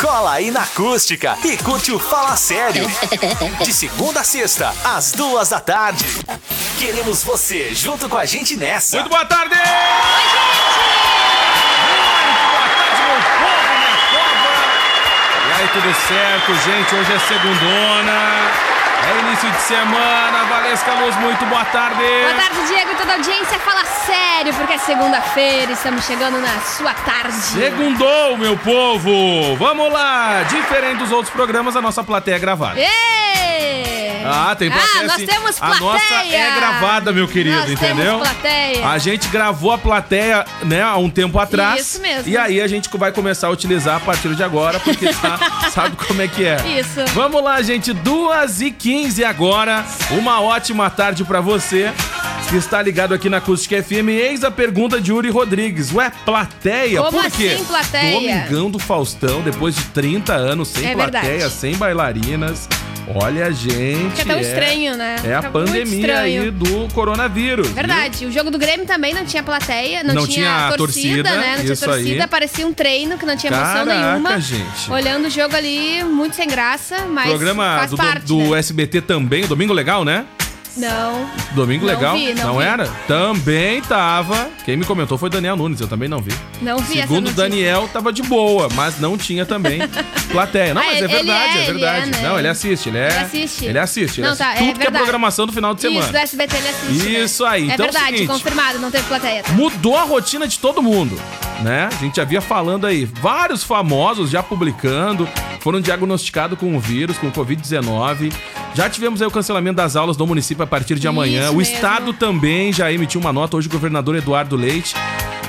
Cola aí na acústica e curte o Fala Sério. De segunda a sexta, às duas da tarde. Queremos você junto com a gente nessa. Muito boa tarde! Oi, gente! Muito boa tarde, meu povo, minha cova! E aí, tudo certo, gente? Hoje é segundona. É início de semana, Valesca Luz, muito boa tarde. Boa tarde, Diego e toda a audiência. Fala sério, porque é segunda-feira, estamos chegando na sua tarde. Segundou, meu povo! Vamos lá! Diferente dos outros programas, a nossa plateia é gravada. Ê! Ah, tem plateia Ah, nós sim. temos A nossa plateia. é gravada, meu querido, Nós entendeu? temos plateia. A gente gravou a plateia, né, há um tempo atrás. Isso mesmo. E aí a gente vai começar a utilizar a partir de agora, porque tá, sabe como é que é. Isso. Vamos lá, gente, 2 e 15 agora. Uma ótima tarde pra você está ligado aqui na Acústica FM. Eis a pergunta de Yuri Rodrigues. Ué, plateia? Como Por quê? assim, plateia? Domingão do Faustão, depois de 30 anos, sem É plateia, verdade. sem bailarinas. Olha, gente. Fica tão é- estranho, né? É a Fica pandemia aí do coronavírus. viu? Verdade, o jogo do Grêmio também não tinha plateia, não, Não tinha torcida, torcida, né? Não tinha torcida, aí. parecia um treino que não tinha emoção Caraca, nenhuma. gente. Olhando o jogo ali, muito sem graça, mas Programa faz do, parte, do né? SBT também, Domingo Legal, né? Não, Domingo Não Legal? vi, não vi. era? Também tava. Quem me comentou foi Daniel Nunes, eu também não vi. não vi Segundo. Daniel, tava de boa, mas não tinha também plateia. Não, Ah, mas é ele verdade, é, é ele verdade. é, né? Não, ele assiste, ele é. Ele assiste. Ele assiste, ele Não, assiste tá, é tudo que é programação do final de semana. Isso, do SBT ele assiste. né? Isso aí, então é É verdade, seguinte. confirmado, não teve plateia. tá? Mudou a rotina de todo mundo, né? A gente já via falando aí, vários famosos já publicando, foram diagnosticados com o vírus, com o Covid-19. Já tivemos aí o cancelamento das aulas do município a partir de amanhã. Isso o mesmo. estado também já emitiu uma nota, hoje o governador Eduardo Leite.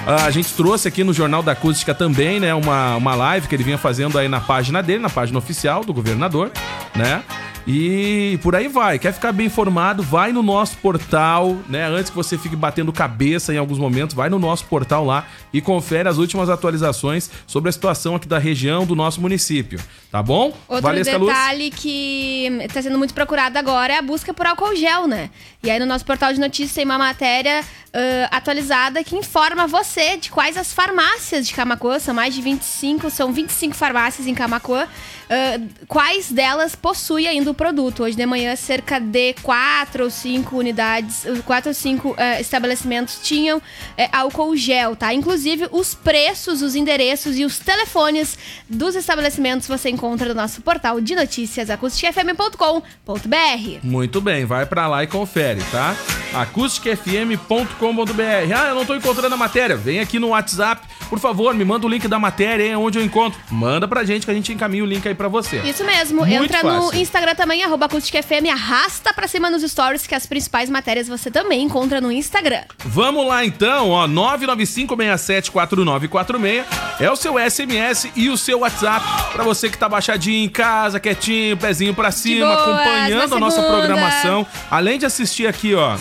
ah, a gente trouxe aqui no Jornal da Acústica também, né, uma, uma live que ele vinha fazendo aí na página dele, na página oficial do governador, né? E por aí vai. Quer ficar bem informado? Vai no nosso portal, né? Antes que você fique batendo cabeça em alguns momentos, vai no nosso portal lá e confere as últimas atualizações sobre a situação aqui da região do nosso município. Tá bom? Outro Valesca Luz? detalhe que está sendo muito procurado agora é a busca por álcool gel, né? E aí no nosso portal de notícias tem uma matéria ãh, atualizada que informa você de quais as farmácias de Camacuã, são mais de 25, são 25 farmácias em Camacuã, ãh, quais delas possuem ainda o produto. Hoje de manhã, cerca de 4 ou 5 unidades, 4 ou 5 estabelecimentos tinham álcool gel, tá? Inclusive, os preços, os endereços e os telefones dos estabelecimentos você encontra no nosso portal de notícias acusticfm.com.br. Muito bem, vai pra lá e confere, tá? acusticfm.com.br. Ah, eu não tô encontrando a matéria. Vem aqui no WhatsApp, por favor, me manda o link da matéria, hein, onde eu encontro. Manda pra gente que a gente encaminha o link aí pra você. Isso mesmo. Muito Entra no fácil. Instagram também, arroba acusticfm, arrasta pra cima nos stories que as principais matérias você também encontra no Instagram. Vamos lá então, ó, 995674946 é o seu SMS e o seu WhatsApp pra você que tá baixadinho em casa, quietinho, pezinho pra cima, boas, acompanhando a nossa programação. Além de assistir aqui, ó,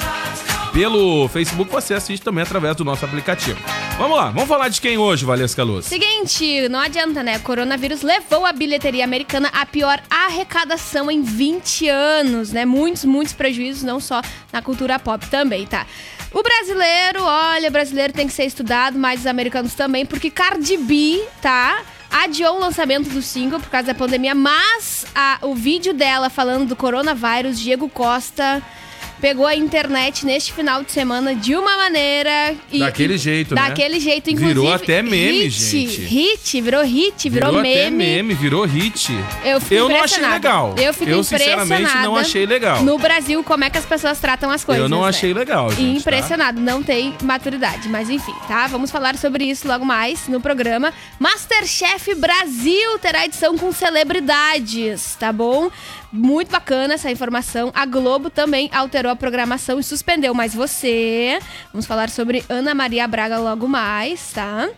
pelo Facebook, você assiste também através do nosso aplicativo. Vamos lá, vamos falar de quem hoje, Valesca Luz? Seguinte, não adianta, né? O coronavírus levou a bilheteria americana à pior arrecadação em 20 anos, né? Muitos, muitos prejuízos, não só na cultura pop também, tá? O brasileiro, olha, o brasileiro tem que ser estudado, mas os americanos também, porque Cardi B, tá? Adiou o lançamento do single por causa da pandemia, mas a- o vídeo dela falando do coronavírus, Diego Costa, pegou a internet neste final de semana de uma maneira. E, Daquele jeito, né? Daquele jeito, inclusive. Virou até meme, hit, gente. Hit, virou hit, virou, Virou meme. até meme, virou hit. Eu Eu não achei legal. Eu fico Eu, sinceramente, não achei legal. No Brasil, como é que as pessoas tratam as coisas. Eu não né? achei legal, gente. tá? Impressionado, não tem maturidade. Mas enfim, tá? Vamos falar sobre isso logo mais no programa. Masterchef Brasil terá edição com celebridades, tá bom? Muito bacana essa informação. A Globo também alterou a programação e suspendeu mais você. Vamos falar sobre Ana Maria Braga logo mais, tá?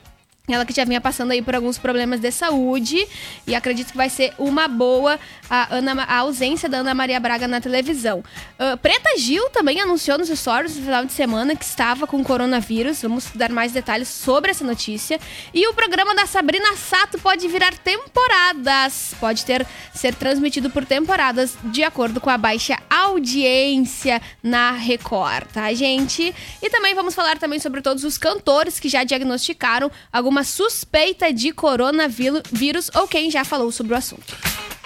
Ela que já vinha passando aí por alguns problemas de saúde e acredito que vai ser uma boa a, Ana, a ausência da Ana Maria Braga na televisão. Uh, Preta Gil também anunciou nos stories no final de semana que estava com coronavírus. Vamos dar mais detalhes sobre essa notícia. E o programa da Sabrina Sato pode virar temporadas. Pode ter ser transmitido por temporadas de acordo com a baixa audiência na Record, tá, gente? E também vamos falar também sobre todos os cantores que já diagnosticaram algum suspeita de coronavírus ou quem já falou sobre o assunto.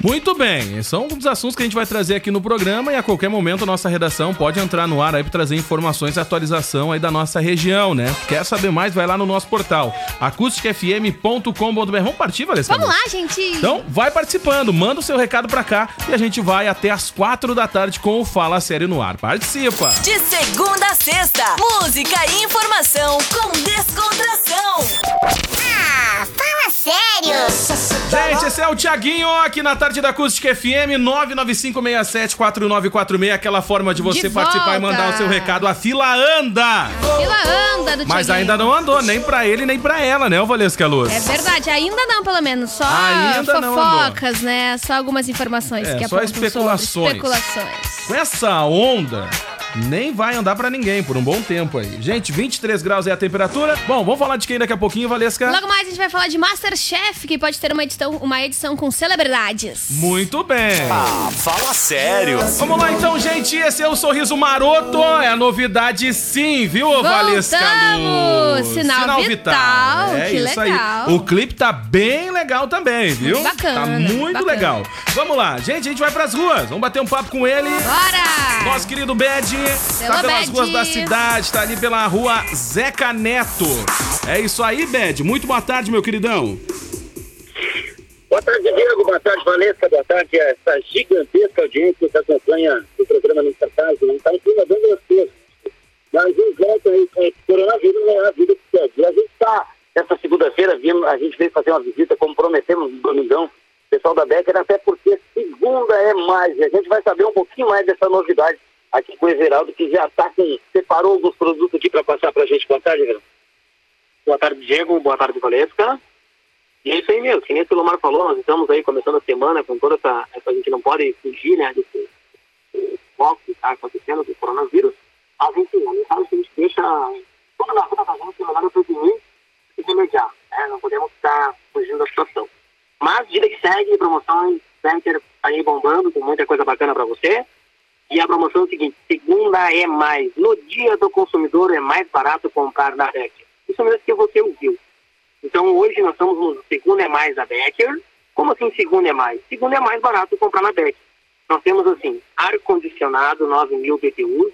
Muito bem, são os assuntos que a gente vai trazer aqui no programa e a qualquer momento a nossa redação pode entrar no ar aí para trazer informações e atualização aí da nossa região, né? Quer saber mais? Vai lá no nosso portal acusticfm.com.br. Vamos partir, Valesca? Vamos lá, gente! Então, vai participando, manda o seu recado para cá e a gente vai até as quatro da tarde com o Fala Sério no ar. Participa! De segunda a sexta, música e informação com descontração. Ah, fala sério! Gente, esse é o Tiaguinho aqui na tarde da Acústica FM 995674946, aquela forma de você De participar e mandar o seu recado. A fila anda! Fila anda do Mas Thiaguinho. ainda não andou, nem pra ele, nem pra ela, né, ô Valesca Luz? É verdade, ainda não, pelo menos. Só Ainda não fofocas, né? Só algumas informações É, que só especulações. especulações. Com essa onda, nem vai andar pra ninguém por um bom tempo aí. Gente, 23 graus é a temperatura. Bom, vamos falar de quem daqui a pouquinho, Valesca? Logo mais a gente vai falar de Masterchef, que pode ter uma edição, uma edição com celebridades. Muito bem. Ah, fala sério. Vamos lá então, gente. Esse é o Sorriso Maroto. É a novidade sim, viu, Valesca Voltamos! Luz? Sinal Vital. É Que isso legal. aí. O clipe tá bem legal também, viu? Bacana, Tá muito bacana. legal. Vamos lá, gente. A gente vai pras ruas. Vamos bater um papo com ele. Bora! Nosso querido Bad tá pelas Bad. ruas da cidade, tá ali pela rua Zeca Neto. É isso aí, Bad. Muito boa tarde, meu queridão. Boa tarde, Diego. Boa tarde, Vanessa. Boa tarde a essa gigantesca audiência que acompanha o programa Nossa Casa. Não está em cima dando as coisas. Mas em volta aí com esse coronavírus não é a vida que segue. E a gente está, essa segunda-feira, a gente veio fazer uma visita, como prometemos no domingão, pessoal da Becker, até porque segunda é mais. E a gente vai saber um pouquinho mais dessa novidade aqui com o Everaldo, que já está com. separou alguns produtos aqui para passar para a gente. Boa tarde, Everaldo. Boa tarde, Diego. Boa tarde, Valesca. E é isso aí mesmo, que nem o Lomar falou, nós estamos aí começando a semana com toda essa, essa a gente não pode fugir, né, desse foco que está acontecendo do coronavírus, mas enfim, a mensagem que a gente deixa tudo na vida da gente é melhor prevenir e remediar, né, não podemos ficar fugindo da situação. Mas, vida que segue, promoções, Center aí bombando, com muita coisa bacana para você. E a promoção é o seguinte, segunda é mais, no dia do consumidor é mais barato comprar na REC. Isso mesmo que você ouviu. Então hoje nós estamos no segundo é mais da Becker. Como assim segundo é mais? Segundo é mais barato comprar na Becker. Nós temos assim, ar-condicionado 9 mil BTUs,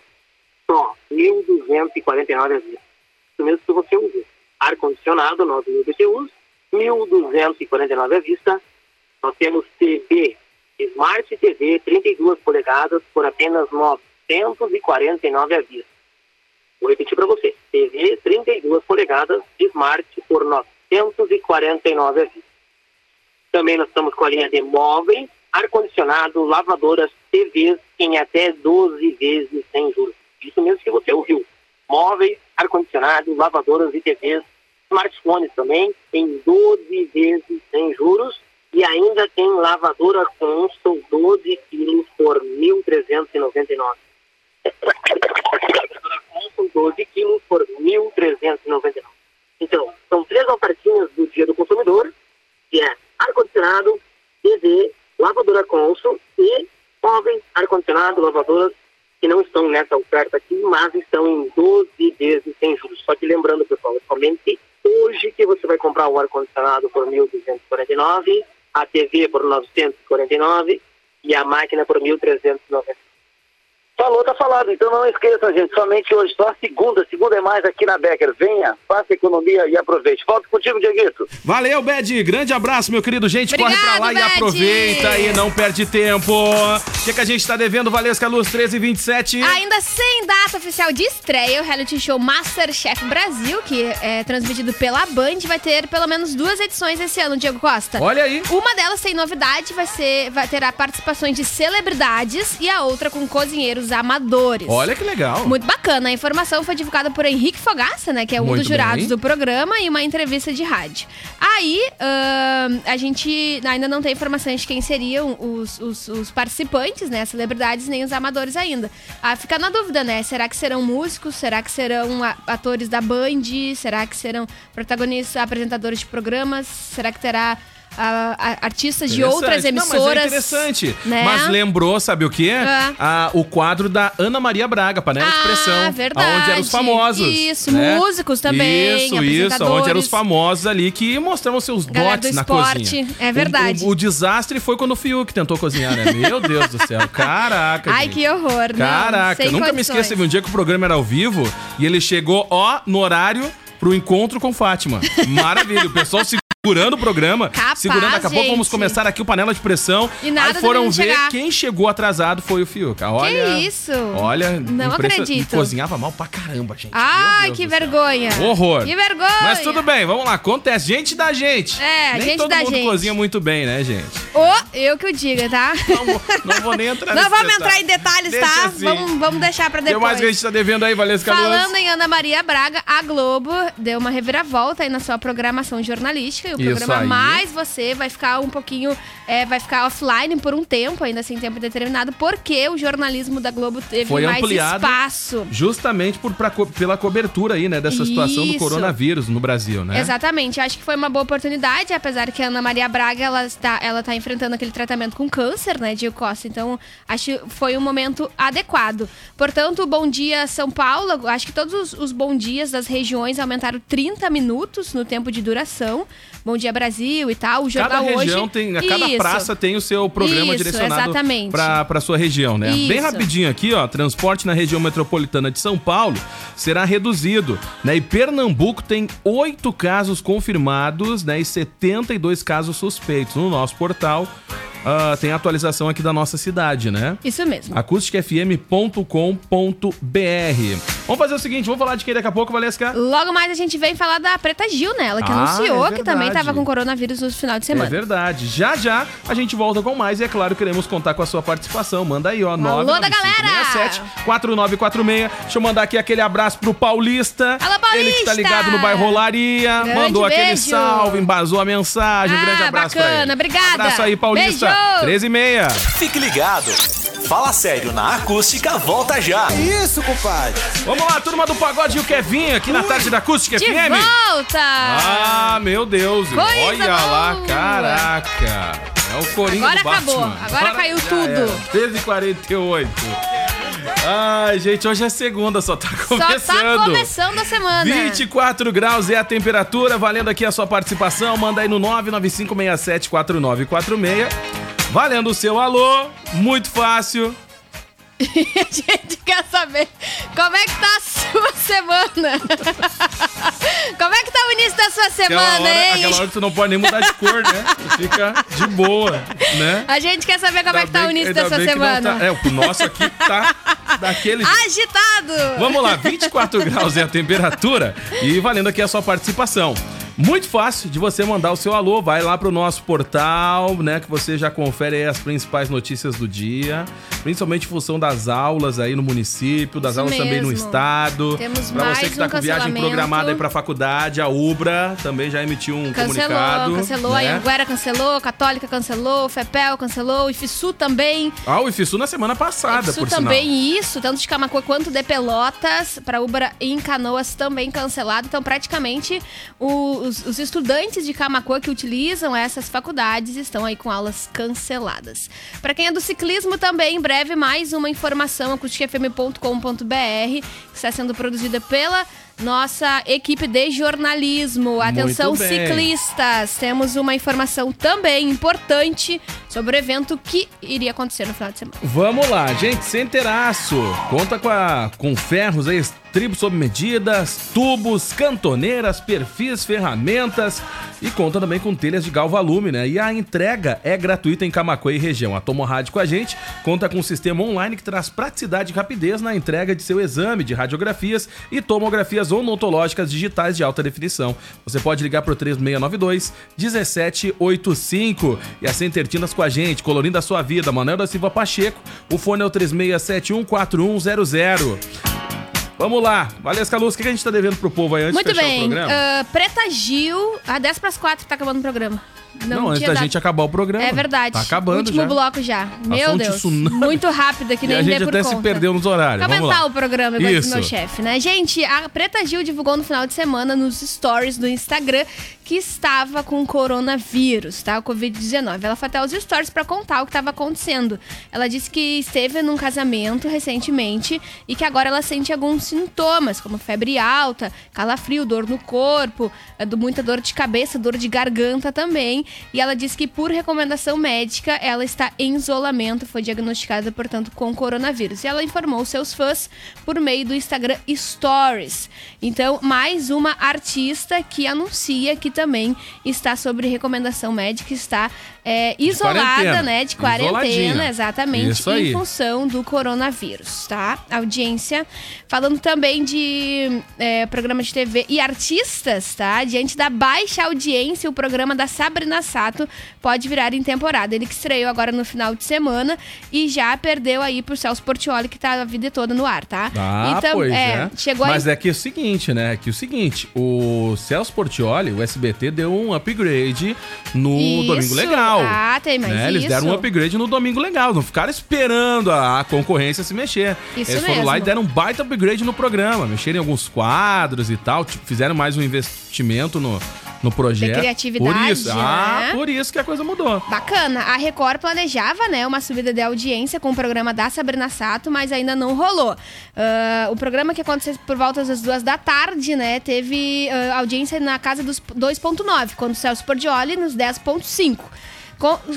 só 1.249 a vista. Isso mesmo que você ouviu. Ar-condicionado 9 mil BTUs, 1.249 à vista. Nós temos TV, Smart TV 32 polegadas por apenas 949 à vista. Vou repetir para você. TV 32 polegadas Smart por 949 à vista. Também nós estamos com a linha de móveis, ar-condicionado, lavadoras, TVs em até 12 vezes sem juros. Isso mesmo que você ouviu. Móveis, ar-condicionado, lavadoras e TVs, smartphones também em 12 vezes sem juros. E ainda tem lavadora Consol 12 quilos por 1.399. com 12 quilos por 1.399. Então, são três ofertinhas do Dia do Consumidor, que é ar-condicionado, TV, lavadora Consul e móveis, ar-condicionado, lavadoras que não estão nessa oferta aqui, mas estão em 12 vezes sem juros. Só que lembrando, pessoal, somente hoje que você vai comprar o ar-condicionado por 1.249, a TV por 949 e a máquina por 1.390. Falou, tá falado. Então não esqueça, gente. Somente hoje, só segunda. Segunda é mais aqui na Becker. Venha, faça economia e aproveite. Volto contigo, Dieguito. Valeu, Bad. Grande abraço, meu querido. Gente, corre pra lá Obrigado, e Bad. aproveita e não perde tempo. O que, que a gente tá devendo, Valesca Luz 13 e 27? Ainda sem data oficial de estreia, o reality show Masterchef Brasil, que é transmitido pela Band, vai ter pelo menos duas edições esse ano, Diego Costa. Olha aí. Uma delas sem novidade, vai ser, vai ter a participações de celebridades e a outra com cozinheiros amadores. Olha que legal. Muito bacana. A informação foi divulgada por Henrique Fogaça, né? Que é um Muito dos jurados bem. do programa, e uma entrevista de rádio. Aí, ahn, a gente ainda não tem informações de quem seriam os, os- os participantes, né? As celebridades, nem os amadores ainda. Ah, fica na dúvida, né? Será que serão músicos? Será que serão atores da Band? Será que serão protagonistas, apresentadores de programas? Será que terá ah, a- artistas de outras Interessante. Não, mas emissoras? é interessante. né? Mas lembrou, sabe o quê? É. O quadro da Ana Maria Braga, panela de Ah, pressão. verdade. Onde eram os famosos. Isso, né? músicos também, Isso, isso. Onde eram os famosos ali que mostravam seus dotes do na cozinha. é verdade. O, o- o desastre foi quando o Fiuk tentou cozinhar, né? Meu Deus do céu. Caraca, Ai, gente. que horror. não, Caraca, nunca me condições. esqueço. Teve um dia que o programa era ao vivo e ele chegou, ó, no horário pro encontro com Fátima. Maravilha. O pessoal segurando o programa. Capaz, segurando, daqui a pouco vamos começar aqui o panela de pressão. E nada Aí foram ver chegar. quem chegou atrasado foi o Fiuk. Olha, isso? Olha, Não acredito. Cozinhava mal pra caramba, gente. Ai, que vergonha. Horror. Que vergonha. Mas tudo bem, vamos lá. Acontece. Gente da gente. É, Nem gente todo da mundo gente. cozinha muito bem, né, gente? Ô, eu que o diga, tá? Não, vou- não vou nem entrar Não vamos entrar em detalhes, Deixa tá? assim. Vamos, vamos deixar pra O que mais depois. que a gente tá devendo aí, Valesca Luz? Falando em Ana Maria Braga, a Globo deu uma reviravolta aí na sua programação jornalística. O Isso programa aí. Mais Você vai ficar um pouquinho. é, vai ficar offline por um tempo, ainda sem tempo determinado, porque o jornalismo da Globo teve Foi mais espaço. Justamente por, pra pela cobertura aí, né, dessa situação do coronavírus no Brasil, né? Exatamente, acho que foi uma boa oportunidade, apesar que a Ana Maria Braga ela está, ela tá enfrentando aquele tratamento com câncer, né, de Costa. Então, acho que foi um momento adequado. Portanto, o Bom Dia São Paulo, acho que todos os, os bom dias das regiões aumentaram 30 minutos no tempo de duração. Bom Dia Brasil e tal, o Cada jornal região hoje. tem, a cada Isso. praça tem o seu programa Isso, direcionado para sua região, né? Bem Isso. rapidinho aqui, ó, transporte na região metropolitana de São Paulo será reduzido, né? E Pernambuco tem oito casos confirmados, né? E 72 casos suspeitos no nosso portal. Ah, tem a atualização aqui da nossa cidade, né? Isso mesmo. acusticfm.com.br. Vamos fazer o seguinte, vamos falar de quem daqui a pouco, Valesca? Logo mais a gente vem falar da Preta Gil, né? Ela que Ah, anunciou é que também estava com coronavírus no final de É semana. verdade. Já já a gente volta com mais e é claro, queremos contar com a sua participação. Manda aí, ó, Alô, da galera! 4946. Deixa eu mandar aqui aquele abraço pro Paulista. Alô, Paulista! Ele que tá ligado no bairro Rolaria. Grande mandou aquele beijo. salve, embasou a mensagem. um Ah, grande abraço pra bacana, ele. obrigada. Abraço aí, Paulista. Beijo. 13 e meia. Fique ligado. Fala sério na acústica volta já. Isso, compadre. Vamos lá, turma do Pagode e o Kevinho aqui na tarde da Acústica De FM. volta! Ah, meu Deus. Coisa Olha lá, boa. caraca. É o Coringa Agora acabou. Agora caiu já tudo. era. 13h48. Ai, gente, hoje é segunda, só tá Só começando. tá começando a semana. 24 graus é a temperatura, valendo aqui a sua participação. Manda aí no 995674946. Valendo o seu alô, muito fácil. a gente quer saber como é que tá a sua semana. como é que tá o início da sua Aquela semana, hora, hein? aquela hora que tu não pode nem mudar de cor, né? Tu Fica de boa, né? A gente quer saber como é que tá o início da sua não semana. tá- É, o nosso aqui tá daquele. Agitado! Vamos lá, 24 graus é a temperatura e valendo aqui a sua participação. Muito fácil de você mandar o seu alô, vai lá pro nosso portal, né, que você já confere aí as principais notícias do dia, principalmente em função das aulas aí no município, das Isso aulas também no mesmo. estado. Temos Pra você que tá um com viagem programada aí pra faculdade, a Ubra também já emitiu um Cancelou, comunicado. cancelou, né? a Anguera cancelou, a Católica cancelou, o FEPEL cancelou, o IFSU também. Ah, o IFSU na semana passada, IFSU por também, sinal. isso, tanto de Camacuã quanto de Pelotas, para Ubra e em Canoas também cancelado. Então, praticamente, o- os, os estudantes de Camacuã que utilizam essas faculdades estão aí com aulas canceladas. Para quem é do ciclismo também, em breve mais uma informação, acusticfm.com.br, que está sendo produzida pela nossa equipe de jornalismo. Atenção, ciclistas! Temos uma informação também importante sobre o evento que iria acontecer no final de semana. Vamos lá, gente, sem teraço. Conta com, a, com ferros aí tribo sob medidas, tubos, cantoneiras, perfis, ferramentas e conta também com telhas de galvalume, né? E a entrega é gratuita em Camacuã e região. A Tomo Rádio com a gente conta com um sistema online que traz praticidade e rapidez na entrega de seu exame de radiografias e tomografias odontológicas digitais de alta definição. Você pode ligar pro 3692 1785 e a Center Tintas com a gente, colorindo a sua vida. Manuel da Silva Pacheco, o fone é o 36714100. Vamos lá. Valesca Luz, o que a gente tá devendo pro povo aí antes Muito de fechar bem. o programa? ah, Preta Gil, a 10 para as 4 tá acabando o programa. Não, antes tinha da dado- gente acabar o programa. É verdade. Tá acabando Último já. bloco já. Meu um Deus. tsunami. Muito rápido que E nem a dê gente por até conta. se perdeu nos horários. Vamos Comentar lá. o programa, igual Isso. meu chefe, né? Gente, a Preta Gil divulgou no final de semana nos stories do Instagram que estava com coronavírus, tá? O Covid-19. Ela foi até os stories pra contar o que estava acontecendo. Ela disse que esteve num casamento recentemente e que agora ela sente alguns sintomas, como febre alta, calafrio, dor no corpo, eh, muita dor de cabeça, dor de garganta também. E ela disse que, por recomendação médica, ela está em isolamento, foi diagnosticada, portanto, com coronavírus. E ela informou seus fãs por meio do Instagram Stories. Então, mais uma artista que anuncia que também está sobre recomendação médica, está é, isolada, quarentena. né? De quarentena, exatamente, em função do coronavírus, tá? Audiência. Falando também de é, programa de TV e artistas, tá? Diante da baixa audiência, o programa da Sabrina Sato pode virar em temporada. Ele que estreou agora no final de semana e já perdeu aí pro Celso Portioli, que tá a vida toda no ar, tá? Ah, Então, pois é, é. Chegou Mas aí. é que é o seguinte, né? É que o seguinte, o Celso Portioli, o SBT, deu um upgrade no Isso. Domingo Legal. Ah, tem mais né? Eles deram um isso. upgrade no Domingo Legal. Não ficaram esperando a, a concorrência se mexer. Isso Eles foram lá e mesmo. deram um baita upgrade no programa. Mexeram em alguns quadros e tal. tipo, fizeram mais um investimento no, no projeto. criatividade, Por isso. Ah, né? por isso que a coisa mudou. Bacana. A Record planejava, né, uma subida de audiência com o programa da Sabrina Sato, mas ainda não rolou. Ah, o programa que aconteceu por volta das duas da tarde, né, teve ah, audiência na casa dos 2.9, quando o Celso Pordioli nos 10.5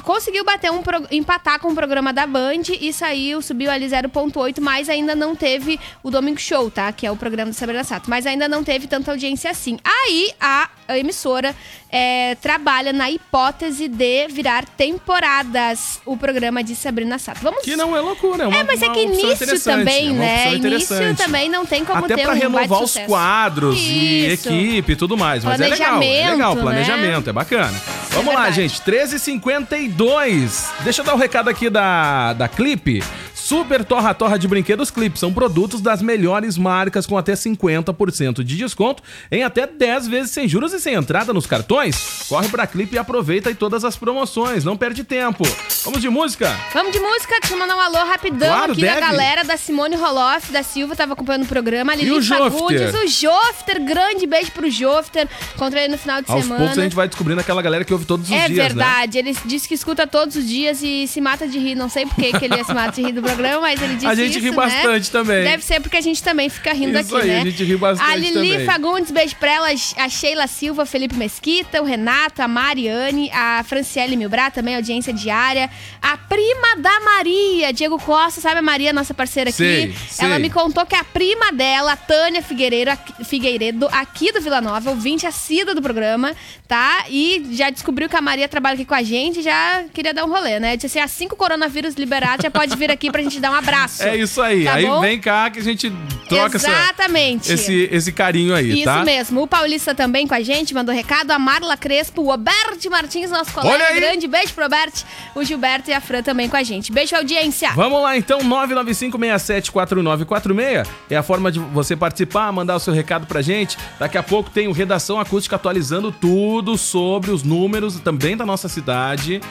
conseguiu bater um empatar com o programa da Band e saiu, subiu ali 0.8, mas ainda não teve o Domingo Show, tá? Que é o programa de Sabrina Sato, mas ainda não teve tanta audiência assim. Aí a emissora é, trabalha na hipótese de virar temporadas o programa de Sabrina Sato. Vamos... Que não é loucura, é uma, É, mas é que início também, é né? Início também não tem como Até ter um Até pra renovar os quadros Isso. e equipe e tudo mais, mas é legal. É legal, planejamento, né? é bacana. Vamos é lá, gente, 13h50 52. Deixa eu dar o um recado aqui da, da Clipe. Super Torra Torra de Brinquedos Clipe. São produtos das melhores marcas com até 50% de desconto em até 10 vezes sem juros e sem entrada nos cartões. Corre pra Clipe e aproveita aí todas as promoções. Não perde tempo. Vamos de música? Vamos de música, deixa eu mandar um alô rapidão Claro, aqui deve. da galera da Simone Roloff, da Silva, tava acompanhando o programa. A Lili o Jofter? Fagundes, o Jofter, grande beijo pro Jofter. Encontrei ele no final de Aos semana. poucos a gente vai descobrindo aquela galera que ouve todos os É dias, né? verdade, ele disse que escuta todos os dias e se mata de rir. Não sei por que que ele se mata de rir do programa, mas ele disse A gente isso, ri né? bastante também. Deve ser porque a gente também fica rindo Isso aqui, aí, né? a gente ri bastante A Lili também. Fagundes, beijo pra ela, a Sheila Silva, Felipe Mesquita, o Renato, a Mariane, a Franciele Milbrat, também audiência diária, a prima da Maria, Diego Costa, sabe a Maria, nossa parceira aqui? Sei, sei. Ela me contou que a prima dela, Tânia Figueiredo, aqui- Figueiredo, aqui do Vila Nova, ouvinte assídua do programa, tá? E já descobriu que a Maria trabalha aqui com a gente, já queria dar um rolê, né? Disse assim, assim que o coronavírus liberar, já pode vir aqui pra gente dar um abraço. É isso aí. Tá aí bom? vem cá que a gente troca essa- Exatamente. esse, esse carinho aí, Isso tá? mesmo. O Paulista também com a gente, mandou recado. A Marla Crespo, o Roberto Martins, nosso colega. Grande beijo pro Roberto. O Gilberto e a Fran também com a gente. Beijo, audiência. Vamos lá então, 995674946 é a forma de você participar, mandar o seu recado pra gente. Daqui a pouco tem o Redação Acústica atualizando tudo sobre os números também da nossa cidade,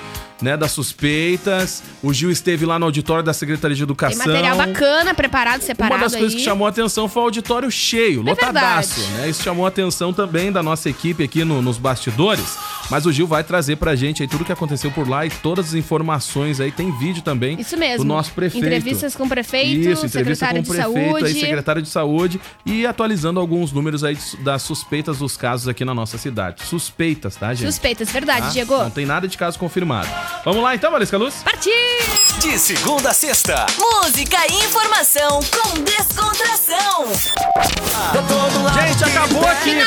né, das suspeitas. O Gil esteve lá no auditório da Secretaria de Tem Educação. material bacana, preparado, separado Uma das coisas aí. É que chamou a atenção foi o auditório cheio, lotadaço, verdade. né? Isso chamou a atenção também da nossa equipe aqui no- nos bastidores. Mas o Gil vai trazer pra gente aí tudo o que aconteceu por lá e todas as informações aí. Tem vídeo também Isso mesmo. do nosso prefeito. Entrevistas com o prefeito, Isso, entrevista secretário com o de prefeito, saúde. aí, secretário de saúde e atualizando alguns números aí das suspeitas dos casos aqui na nossa cidade. Suspeitas, tá, gente? Suspeitas, verdade, Tá? Diego. Não tem nada de caso confirmado. Vamos lá então, Valesca Luz? Partiu! De segunda a sexta, Música e informação com descontração.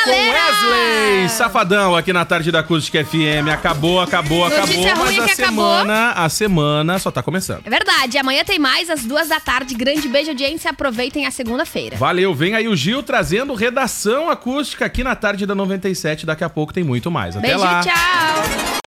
galera! Wesley Safadão aqui na tarde da Acústica FM. Acabou, acabou, Notícia acabou. ruim Mas a acabou. semana, a semana só tá começando. É verdade, amanhã tem mais, às duas da tarde. Grande beijo, audiência. Aproveitem a segunda-feira. Valeu, vem aí o Gil trazendo redação acústica aqui na tarde da 97. Daqui a pouco tem muito mais. Até Beijo, lá. tchau!